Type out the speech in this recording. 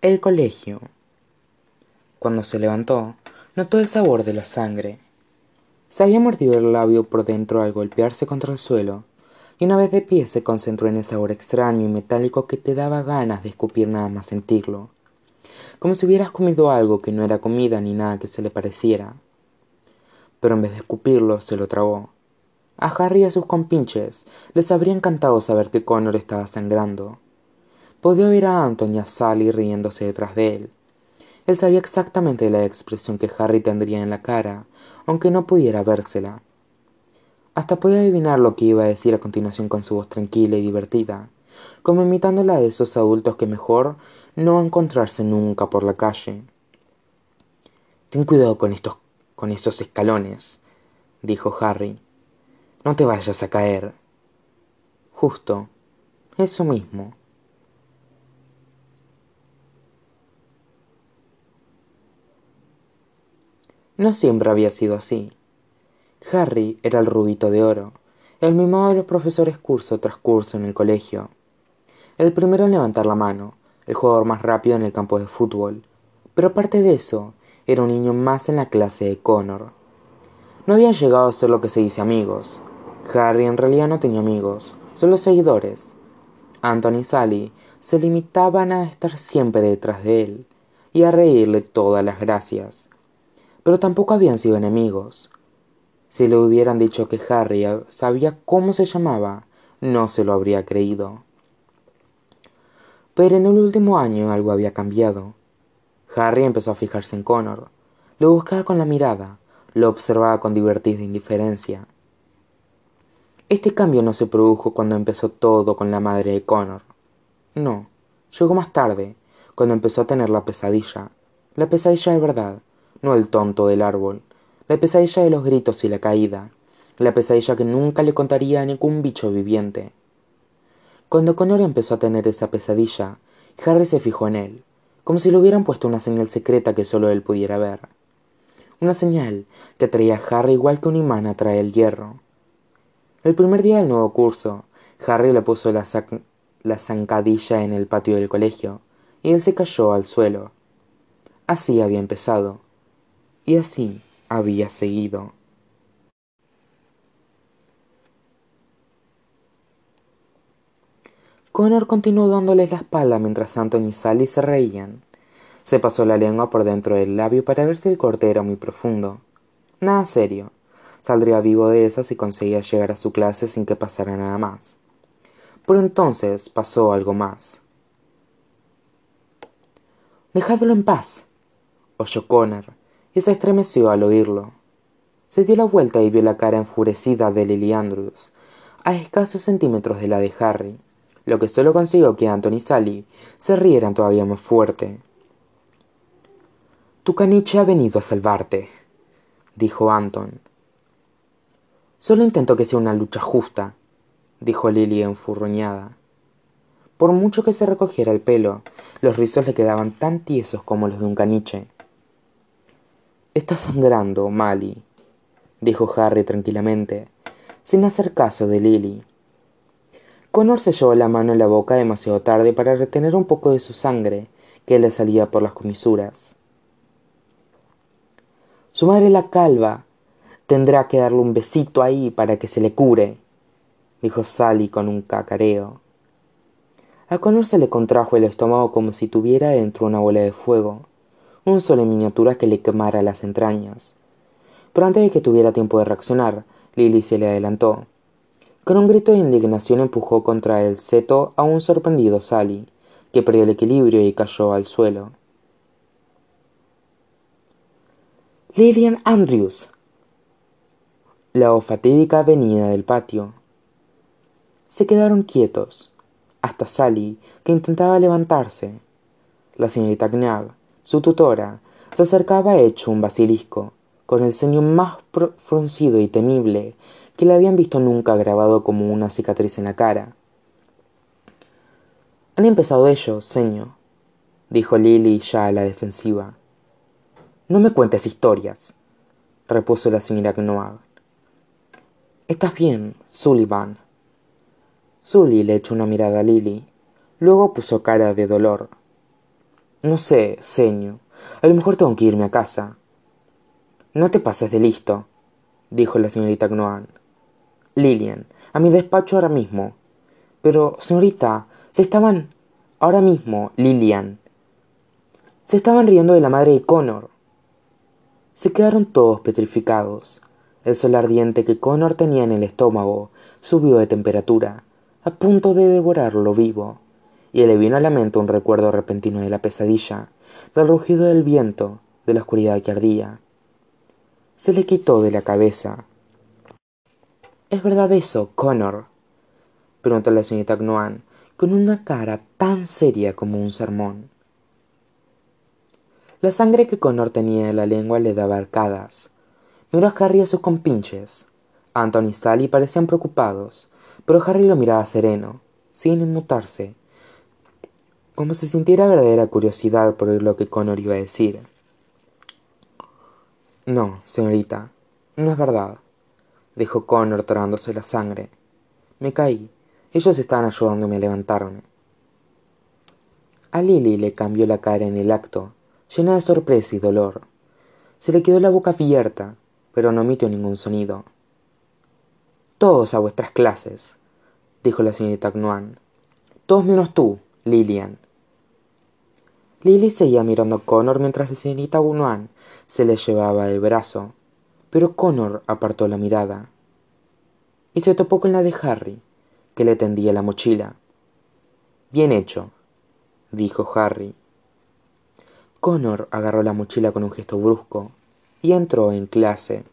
El colegio. Cuando se levantó, notó el sabor de la sangre. Se había mordido el labio por dentro al golpearse contra el suelo, y una vez de pie se concentró en el sabor extraño y metálico que te daba ganas de escupir nada más sentirlo, como si hubieras comido algo que no era comida ni nada que se le pareciera. Pero en vez de escupirlo, se lo tragó. A Harry y a sus compinches les habría encantado saber que Connor estaba sangrando. Podía oír a Anton y a Sally riéndose detrás de él. Él sabía exactamente la expresión que Harry tendría en la cara, aunque no pudiera vérsela. Hasta podía adivinar lo que iba a decir a continuación con su voz tranquila y divertida, como imitando la de esos adultos que mejor no encontrarse nunca por la calle. Ten cuidado con estos con esos escalones, dijo Harry. No te vayas a caer. Justo, eso mismo. No siempre había sido así. Harry era el rubito de oro, el mimado de los profesores curso tras curso en el colegio. El primero en levantar la mano, el jugador más rápido en el campo de fútbol, pero aparte de eso, era un niño más en la clase de Connor. No habían llegado a ser lo que se dice amigos. Harry en realidad no tenía amigos, solo seguidores. Anthony y Sally se limitaban a estar siempre detrás de él y a reírle todas las gracias. Pero tampoco habían sido enemigos. Si le hubieran dicho que Harry sabía cómo se llamaba, no se lo habría creído. Pero en el último año algo había cambiado. Harry empezó a fijarse en Connor. Lo buscaba con la mirada, lo observaba con divertida indiferencia. Este cambio no se produjo cuando empezó todo con la madre de Connor. No, llegó más tarde, cuando empezó a tener la pesadilla. La pesadilla de verdad, no el tonto del árbol. La pesadilla de los gritos y la caída. La pesadilla que nunca le contaría a ningún bicho viviente. Cuando Connor empezó a tener esa pesadilla, Harry se fijó en él, como si le hubieran puesto una señal secreta que solo él pudiera ver. Una señal que atraía a Harry igual que un imán atrae el hierro. El primer día del nuevo curso, Harry le puso la, la zancadilla en el patio del colegio, y él se cayó al suelo. Así había empezado, y así había seguido. Connor continuó dándoles la espalda mientras Anthony y Sally se reían. Se pasó la lengua por dentro del labio para ver si el corte era muy profundo. Nada serio. Saldría vivo de esa si conseguía llegar a su clase sin que pasara nada más. Pero entonces pasó algo más. Dejadlo en paz, oyó Connor, y se estremeció al oírlo. Se dio la vuelta y vio la cara enfurecida de Lily Andrews, a escasos centímetros de la de Harry lo que solo consiguió que Anthony y Sally se rieran todavía más fuerte. Tu caniche ha venido a salvarte, dijo Anton. Solo intento que sea una lucha justa, dijo Lily enfurruñada. Por mucho que se recogiera el pelo, los rizos le quedaban tan tiesos como los de un caniche. Estás sangrando, Mali, dijo Harry tranquilamente, sin hacer caso de Lily. Connor se llevó la mano en la boca demasiado tarde para retener un poco de su sangre que le salía por las comisuras. Su madre la calva tendrá que darle un besito ahí para que se le cure, dijo Sally con un cacareo. A Connor se le contrajo el estómago como si tuviera dentro una bola de fuego, un sol en miniatura que le quemara las entrañas. Pero antes de que tuviera tiempo de reaccionar, Lily se le adelantó con un grito de indignación empujó contra el seto a un sorprendido Sally, que perdió el equilibrio y cayó al suelo. Lillian Andrews. La fatídica venida del patio. Se quedaron quietos, hasta Sally, que intentaba levantarse. La señorita Knag, su tutora, se acercaba hecho un basilisco, con el ceño más fruncido y temible que le habían visto nunca grabado como una cicatriz en la cara. Han empezado ellos, señor, dijo Lily ya a la defensiva. No me cuentes historias, repuso la señora Knoab. Estás bien, Sullivan. Sully le echó una mirada a Lily, luego puso cara de dolor. No sé seño a lo mejor tengo que irme a casa no te pases de listo dijo la señorita Gnoan. Lilian, a mi despacho ahora mismo. Pero, señorita, se estaban... Ahora mismo, Lilian. Se estaban riendo de la madre de Connor. Se quedaron todos petrificados. El sol ardiente que Connor tenía en el estómago subió de temperatura, a punto de devorarlo vivo, y le vino a la mente un recuerdo repentino de la pesadilla, del rugido del viento, de la oscuridad que ardía. Se le quitó de la cabeza. ¿Es verdad eso, Connor? preguntó la señorita Gnoan, con una cara tan seria como un sermón. La sangre que Connor tenía en la lengua le daba arcadas. Miró a Harry a sus compinches. Anton y Sally parecían preocupados, pero Harry lo miraba sereno, sin inmutarse, como si sintiera verdadera curiosidad por oír lo que Connor iba a decir. No, señorita, no es verdad, dijo Connor tragándose la sangre. Me caí. Ellos estaban ayudándome a levantarme. A Lily le cambió la cara en el acto, llena de sorpresa y dolor. Se le quedó la boca abierta, pero no emitió ningún sonido. Todos a vuestras clases, dijo la señorita Gnoan. Todos menos tú, Lilian. Lily seguía mirando a Connor mientras la señorita Gnoan se le llevaba el brazo, pero Connor apartó la mirada y se topó con la de Harry, que le tendía la mochila. Bien hecho, dijo Harry. Connor agarró la mochila con un gesto brusco y entró en clase.